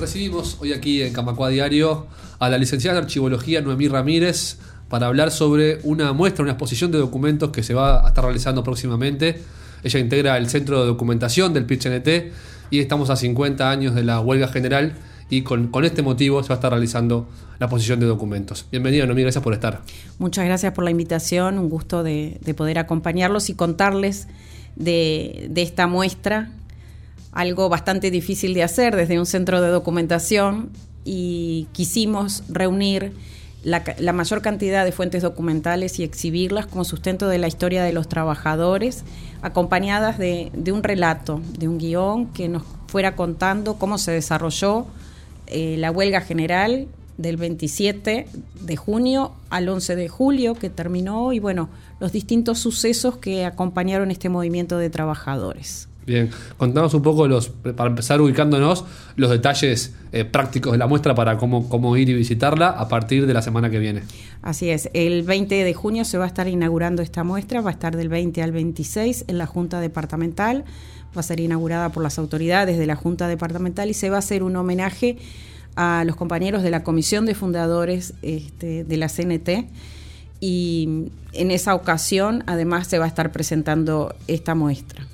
Recibimos hoy aquí en Camacua Diario a la licenciada en Archivología Noemí Ramírez para hablar sobre una muestra, una exposición de documentos que se va a estar realizando próximamente. Ella integra el Centro de Documentación del PIT-CNT y estamos a 50 años de la huelga general y con, este motivo se va a estar realizando la exposición de documentos. Bienvenida, Noemí, gracias por estar. Muchas gracias por la invitación, un gusto de, poder acompañarlos y contarles de, de esta muestra algo bastante difícil de hacer desde un centro de documentación y quisimos reunir la, mayor cantidad de fuentes documentales y exhibirlas como sustento de la historia de los trabajadores, acompañadas de, un relato, de un guion que nos fuera contando cómo se desarrolló eh, la huelga general del 27 de junio al 11 de julio que terminó y bueno, los distintos sucesos que acompañaron este movimiento de trabajadores. Bien, contamos un poco los, para empezar ubicándonos, los detalles eh, prácticos de la muestra para cómo, cómo ir y visitarla a partir de la semana que viene. Así es, el 20 de junio se va a estar inaugurando esta muestra, va a estar del 20 al 26 en la Junta Departamental, va a ser inaugurada por las autoridades de la Junta Departamental y se va a hacer un homenaje a los compañeros de la Comisión de Fundadores este, de la CNT y en esa ocasión además se va a estar presentando esta muestra.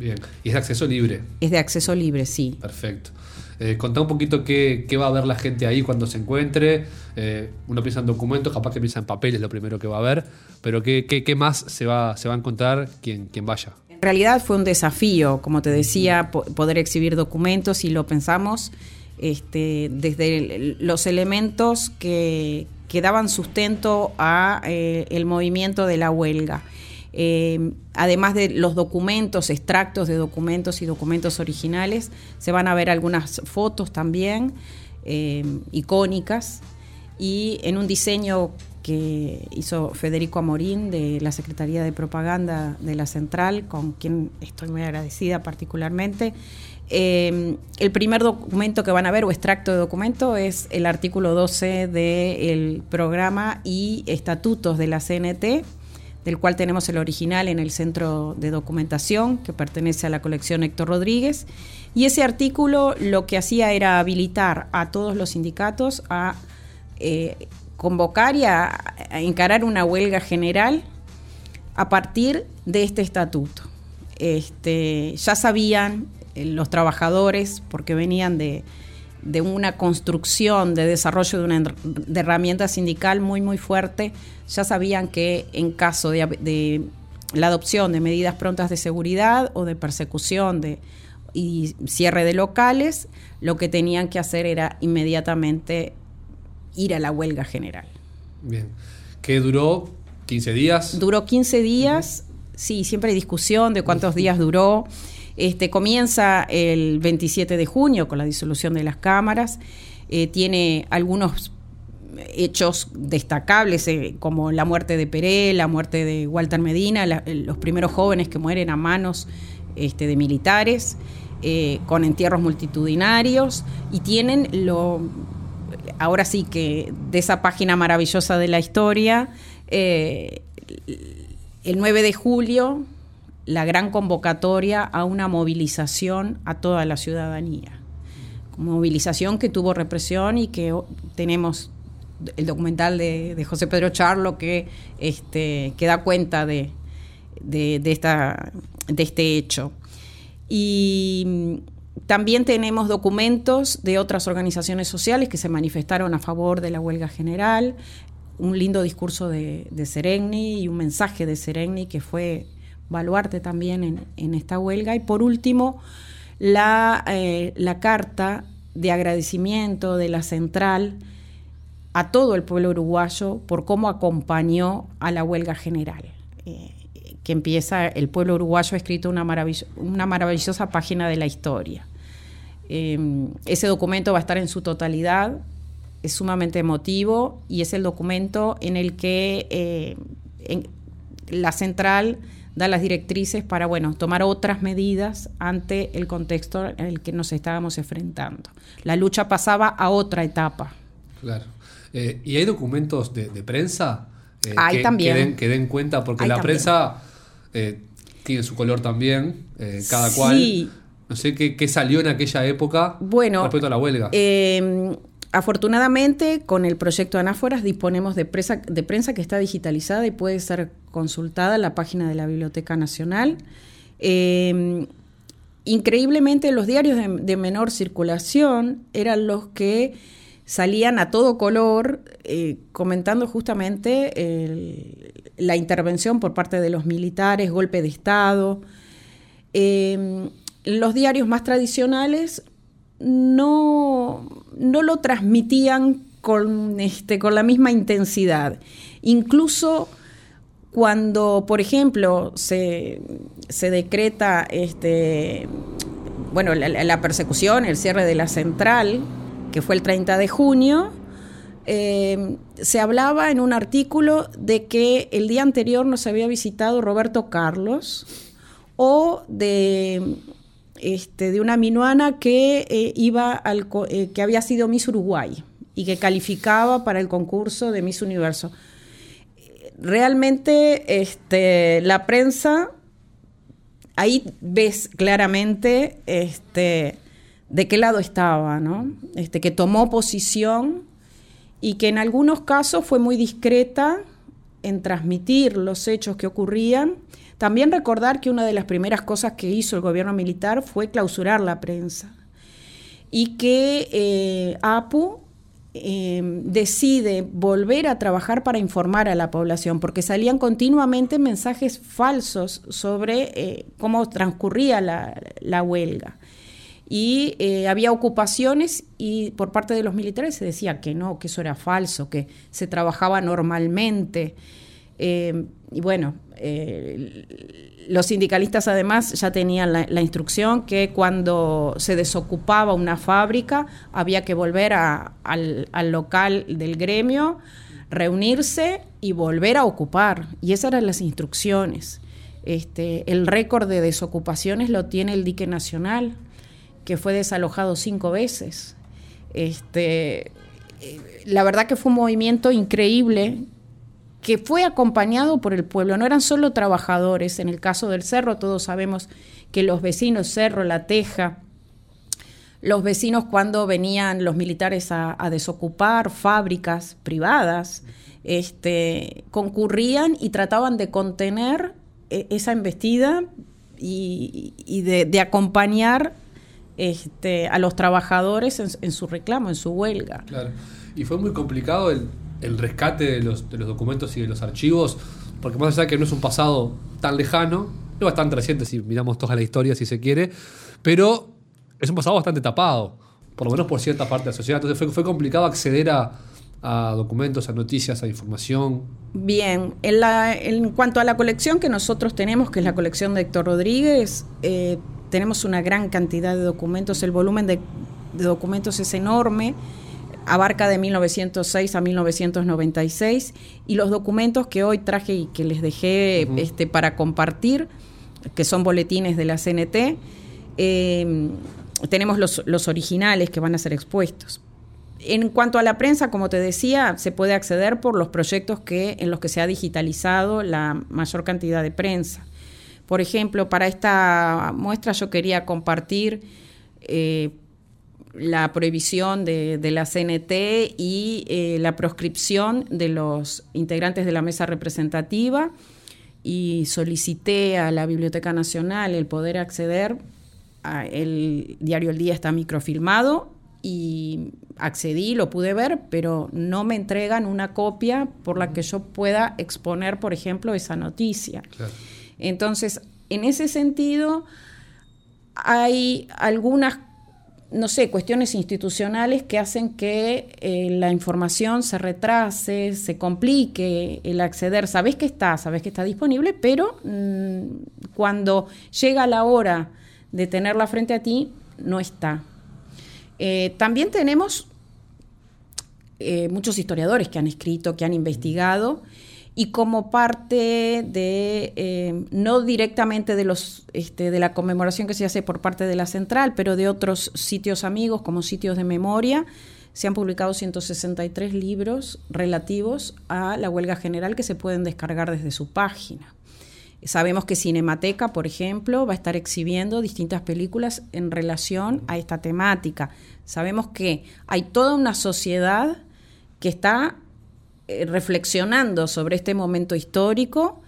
Bien, y es de acceso libre. Es de acceso libre, sí. Perfecto. Eh, contá un poquito qué, va a ver la gente ahí cuando se encuentre. Eh, uno piensa en documentos, capaz que piensa en papeles, lo primero que va a ver, pero qué, qué, más se va, se va a encontrar quien, quien vaya. En realidad fue un desafío, como te decía, poder exhibir documentos y lo pensamos este, desde los elementos que, que daban sustento a eh, el movimiento de la huelga. Eh, además de los documentos, extractos de documentos y documentos originales, se van a ver algunas fotos también eh, icónicas y en un diseño que hizo Federico Amorín de la Secretaría de Propaganda de la Central, con quien estoy muy agradecida particularmente. Eh, el primer documento que van a ver o extracto de documento es el artículo 12 del programa y estatutos de la CNT, del cual tenemos el original en el centro de documentación que pertenece a la colección Héctor Rodríguez. Y ese artículo lo que hacía era habilitar a todos los sindicatos a eh, convocar y a, encarar una huelga general a partir de este estatuto. Este, ya sabían eh, los trabajadores, porque venían de, de una construcción, de desarrollo de una herramienta sindical muy, muy fuerte, ya sabían que en caso de, la adopción de medidas prontas de seguridad o de persecución de, y cierre de locales, lo que tenían que hacer era inmediatamente ir a la huelga general. Bien. ¿Qué duró? ¿15 días? Duró 15 días, sí, siempre hay discusión de cuántos días duró. Este, comienza el 27 de junio con la disolución de las cámaras, eh, tiene algunos hechos destacables eh, como la muerte de Peré, la muerte de Walter Medina, los primeros jóvenes que mueren a manos este, de militares, eh, con entierros multitudinarios. Y tienen lo, ahora sí que de esa página maravillosa de la historia, el 9 de julio la gran convocatoria a una movilización a toda la ciudadanía. Movilización que tuvo represión y que tenemos el documental de, José Pedro Charlo que, este, que da cuenta de, esta, de este hecho. Y también tenemos documentos de otras organizaciones sociales que se manifestaron a favor de la huelga general, un lindo discurso de, de y un mensaje de Seregni que fue baluarte también en, esta huelga. Y por último, la, eh, la, carta de agradecimiento de la central a todo el pueblo uruguayo por cómo acompañó a la huelga general. Eh, que empieza, el pueblo uruguayo ha escrito una, una maravillosa página de la historia. Em, ese documento va a estar en su totalidad, es sumamente emotivo y es el documento en el que eh, la central da las directrices para, bueno, tomar otras medidas ante el contexto en el que nos estábamos enfrentando. La lucha pasaba a otra etapa. Claro. Eh, ¿Y hay documentos de, prensa? Eh, hay también. Que den, cuenta, porque la prensa eh, tiene su color también, cada cual. No sé qué, qué salió en aquella época Bueno, respecto a la huelga. Eh, afortunadamente, con el proyecto Anáforas disponemos de, presa- de prensa que está digitalizada y puede ser consultada la página de la Biblioteca Nacional. Eh, increíblemente, los diarios de, menor circulación eran los que salían a todo color eh, comentando justamente la intervención por parte de los militares, golpe de Estado. Eh, los diarios más tradicionales no, no lo transmitían con, este, con la misma intensidad. Incluso cuando, por ejemplo, se, se decreta este, bueno, la, persecución, el cierre de la central, que fue el 30 de junio, eh, se hablaba en un artículo de que el día anterior nos había visitado Roberto Carlos o de, este, de una minuana que eh, iba al eh, que había sido Miss Uruguay y que calificaba para el concurso de Miss Universo. Realmente este, la prensa ahí ves claramente este, de qué lado estaba, ¿no? Este, que tomó posición y que en algunos casos fue muy discreta en transmitir los hechos que ocurrían. También recordar que una de las primeras cosas que hizo el gobierno militar fue clausurar la prensa y que eh, APU eh, decide volver a trabajar para informar a la población, porque salían continuamente mensajes falsos sobre eh, cómo transcurría la, la huelga. Y eh, había ocupaciones y por parte de los militares se decía que no, que eso era falso, que se trabajaba normalmente. Eh, y bueno, eh, los sindicalistas además ya tenían la, instrucción que cuando se desocupaba una fábrica había que volver al local del gremio, reunirse y volver a ocupar. Y esas eran las instrucciones. Este, el récord de desocupaciones lo tiene el dique nacional, que fue desalojado cinco veces. Este, eh, la verdad que fue un movimiento increíble que fue acompañado por el pueblo. No eran solo trabajadores. En el caso del cerro, todos sabemos que los vecinos, Cerro, La Teja, los vecinos cuando venían los militares a, desocupar fábricas privadas, este, concurrían y trataban de contener eh, esa embestida y, y de, de acompañar este, a los trabajadores en, en su reclamo, en su huelga. Claro. Y fue muy complicado el, el rescate de los, de los documentos y de los archivos, porque más allá de que no es un pasado tan lejano, es bastante reciente si miramos toda la historia, si se quiere, pero es un pasado bastante tapado, por lo menos por cierta parte de la sociedad. Entonces fue, fue complicado acceder a, a documentos, a noticias, a información. Bien, en, la- en cuanto a la colección que nosotros tenemos, que es la colección de Héctor Rodríguez, eh, tenemos una gran cantidad de documentos, el volumen de documentos es enorme, abarca de 1906 a 1996, y los documentos que hoy traje y que les dejé este, para compartir, que son boletines de la CNT, eh, tenemos los, los originales que van a ser expuestos. En cuanto a la prensa, como te decía, se puede acceder por los proyectos que, en los que se ha digitalizado la mayor cantidad de prensa. Por ejemplo, para esta muestra yo quería compartir eh, la prohibición de, de la CNT y eh, la proscripción de los integrantes de la mesa representativa y solicité a la Biblioteca Nacional el poder acceder. A el diario El Día está microfilmado y accedí, lo pude ver, pero no me entregan una copia por la que yo pueda exponer, por ejemplo, esa noticia. Claro. Entonces, en ese sentido, hay algunas, no sé, cuestiones institucionales que hacen que eh, la información se retrase, se complique el acceder. Sabés que está, sabés que está disponible, pero mm, cuando llega la hora de tenerla frente a ti, no está. Eh, también tenemos eh, muchos historiadores que han escrito, que han investigado, y como parte de, eh, no directamente de, los, este, de la conmemoración que se hace por parte de la central, pero de otros sitios amigos como sitios de memoria, se han publicado 163 libros relativos a la huelga general que se pueden descargar desde su página. Sabemos que Cinemateca, por ejemplo, va a estar exhibiendo distintas películas en relación a esta temática. Sabemos que hay toda una sociedad que está eh, reflexionando sobre este momento histórico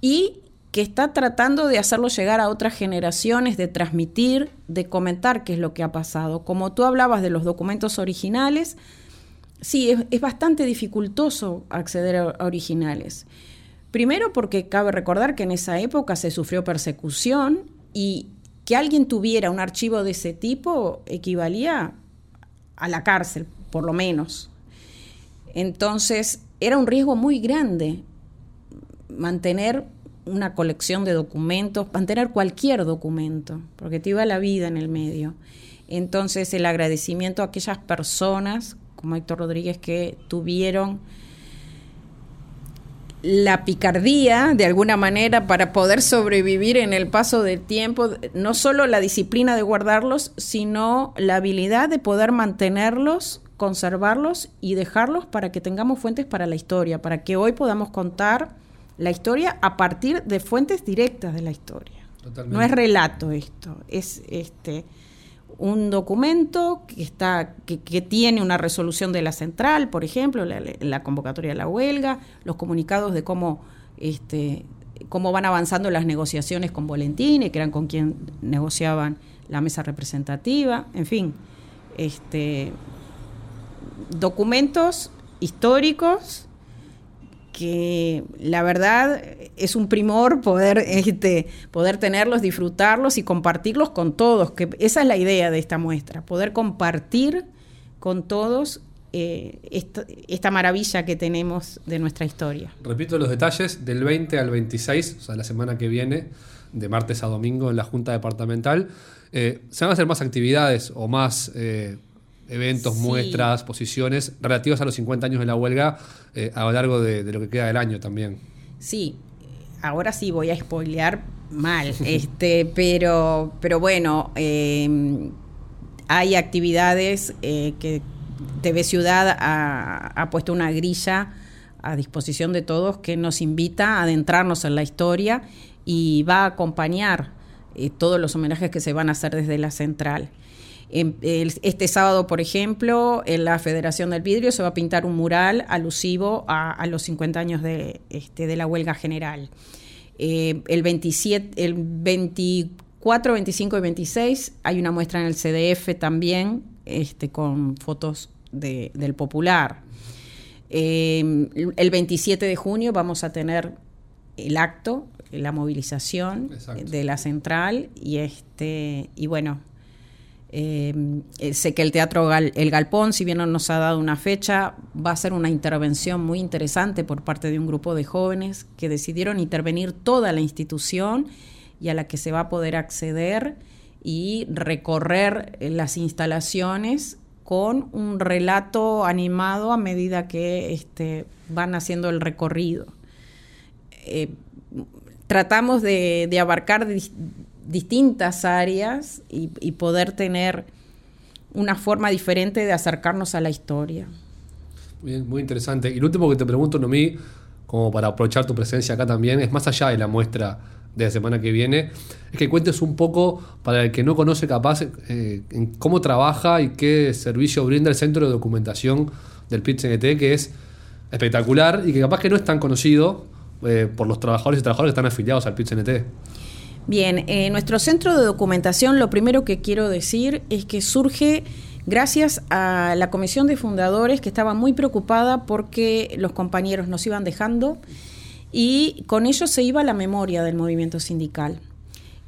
y que está tratando de hacerlo llegar a otras generaciones, de transmitir, de comentar qué es lo que ha pasado. Como tú hablabas de los documentos originales, sí, es, bastante dificultoso acceder a, originales. Primero porque cabe recordar que en esa época se sufrió persecución y que alguien tuviera un archivo de ese tipo equivalía a la cárcel, por lo menos. Entonces, era un riesgo muy grande mantener una colección de documentos, mantener cualquier documento, porque te iba la vida en el medio. Entonces, el agradecimiento a aquellas personas, como Héctor Rodríguez, que tuvieron la picardía, de alguna manera, para poder sobrevivir en el paso del tiempo, no solo la disciplina de guardarlos, sino la habilidad de poder mantenerlos, conservarlos y dejarlos para que tengamos fuentes para la historia, para que hoy podamos contar la historia a partir de fuentes directas de la historia. No es relato esto, es este un documento que está que, tiene una resolución de la central, por ejemplo, la, convocatoria de la huelga, los comunicados de cómo este cómo van avanzando las negociaciones con Volentini, que eran con quien negociaban la mesa representativa, en fin, este documentos históricos que la verdad es un primor poder, este, poder tenerlos, disfrutarlos y compartirlos con todos, que esa es la idea de esta muestra, poder compartir con todos eh, esta, maravilla que tenemos de nuestra historia. Repito los detalles, del 20 al 26, o sea, la semana que viene, de martes a domingo en la Junta Departamental, eh, se van a hacer más actividades o más... Eh, eventos, muestras, posiciones relativas a los 50 años de la huelga eh, a lo largo de, lo que queda del año también. Sí, ahora sí voy a spoilear mal, este, pero, pero bueno, eh, hay actividades eh, que TV Ciudad ha, puesto una grilla a disposición de todos que nos invita a adentrarnos en la historia y va a acompañar todos los homenajes que se van a hacer desde la central. Este sábado, por ejemplo, en la Federación del Vidrio se va a pintar un mural alusivo a, los 50 años de, este, de la huelga general. Eh, el, 27, el 24, 25 y 26 hay una muestra en el CDF también este, con fotos del Popular. Eh, el 27 de junio vamos a tener el acto, la movilización de la central y este y bueno eh, sé que el Teatro El Galpón, si bien no nos ha dado una fecha, va a ser una intervención muy interesante por parte de un grupo de jóvenes que decidieron intervenir toda la institución y a la que se va a poder acceder y recorrer las instalaciones con un relato animado a medida que este, van haciendo el recorrido. Eh, tratamos de abarcar distintas áreas y, poder tener una forma diferente de acercarnos a la historia. Muy, muy interesante. Y lo último que te pregunto, Noemí, como para aprovechar tu presencia acá también, es más allá de la muestra de la semana que viene, es que cuentes un poco, para el que no conoce capaz, eh, en cómo trabaja y qué servicio brinda el Centro de Documentación del PIT-CNT, que es espectacular y que capaz que no es tan conocido eh, por los trabajadores y trabajadoras que están afiliados al PIT-CNT. Bien, en eh, nuestro centro de documentación lo primero que quiero decir es que surge gracias a la comisión de fundadores que estaba muy preocupada porque los compañeros nos iban dejando y con ello se iba la memoria del movimiento sindical.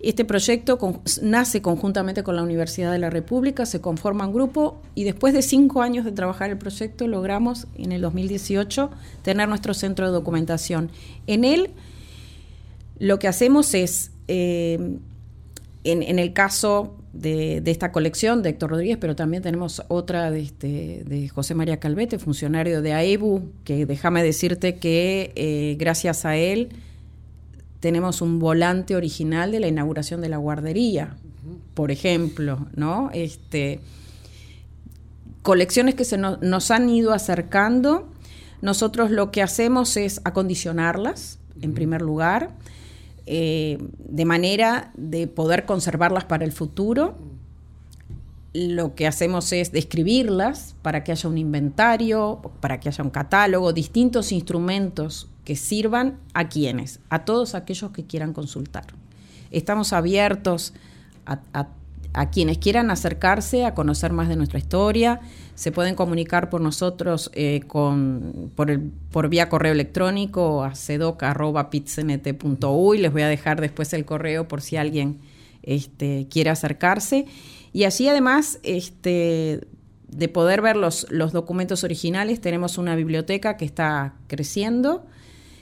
Este proyecto nace conjuntamente con la Universidad de la República, se conforma un grupo y después de cinco años de trabajar el proyecto logramos en el 2018 tener nuestro centro de documentación. En él lo que hacemos es eh, en, el caso de, esta colección de Héctor Rodríguez, pero también tenemos otra de, este, de José María Calvete, funcionario de AEBU, que déjame decirte que eh, gracias a él tenemos un volante original de la inauguración de la guardería, por ejemplo, ¿no? Este, colecciones que se nos han ido acercando. Nosotros lo que hacemos es acondicionarlas, en primer lugar eh, de manera de poder conservarlas para el futuro. Lo que hacemos es describirlas para que haya un inventario, para que haya un catálogo, distintos instrumentos que sirvan a quienes, a todos aquellos que quieran consultar. Estamos abiertos a, a quienes quieran acercarse a conocer más de nuestra historia se pueden comunicar por nosotros eh, con, por, por vía correo electrónico a cedoc.pitcnt.uy. Les voy a dejar después el correo por si alguien este, quiere acercarse. Y así además este, de poder ver los, los documentos originales, tenemos una biblioteca que está creciendo,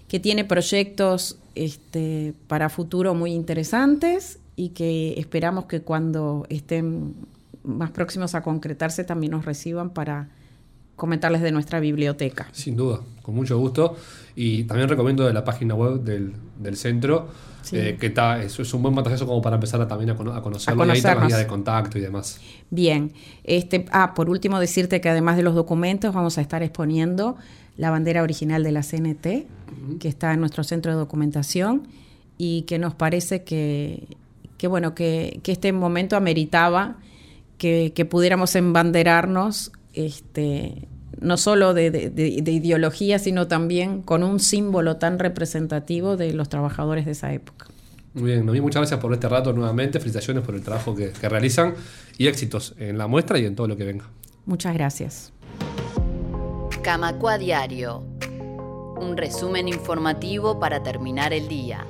que tiene proyectos este, para futuro muy interesantes y que esperamos que cuando estén más próximos a concretarse también nos reciban para comentarles de nuestra biblioteca. Sin duda, con mucho gusto. Y también recomiendo de la página web del, centro, eh, que está, eso es un buen material como para empezar a, también a, conocerlo. y ahí está la vía de contacto y demás. Bien. Este, ah, por último decirte que además de los documentos vamos a estar exponiendo la bandera original de la CNT, que está en nuestro centro de documentación y que nos parece que, que bueno, que, que este momento ameritaba que, pudiéramos embanderarnos, este, no solo de, ideología, sino también con un símbolo tan representativo de los trabajadores de esa época. Muy bien, Noemí, muchas gracias por este rato nuevamente, felicitaciones por el trabajo que, que realizan y éxitos en la muestra y en todo lo que venga. Muchas gracias. Camacua Diario, un resumen informativo para terminar el día.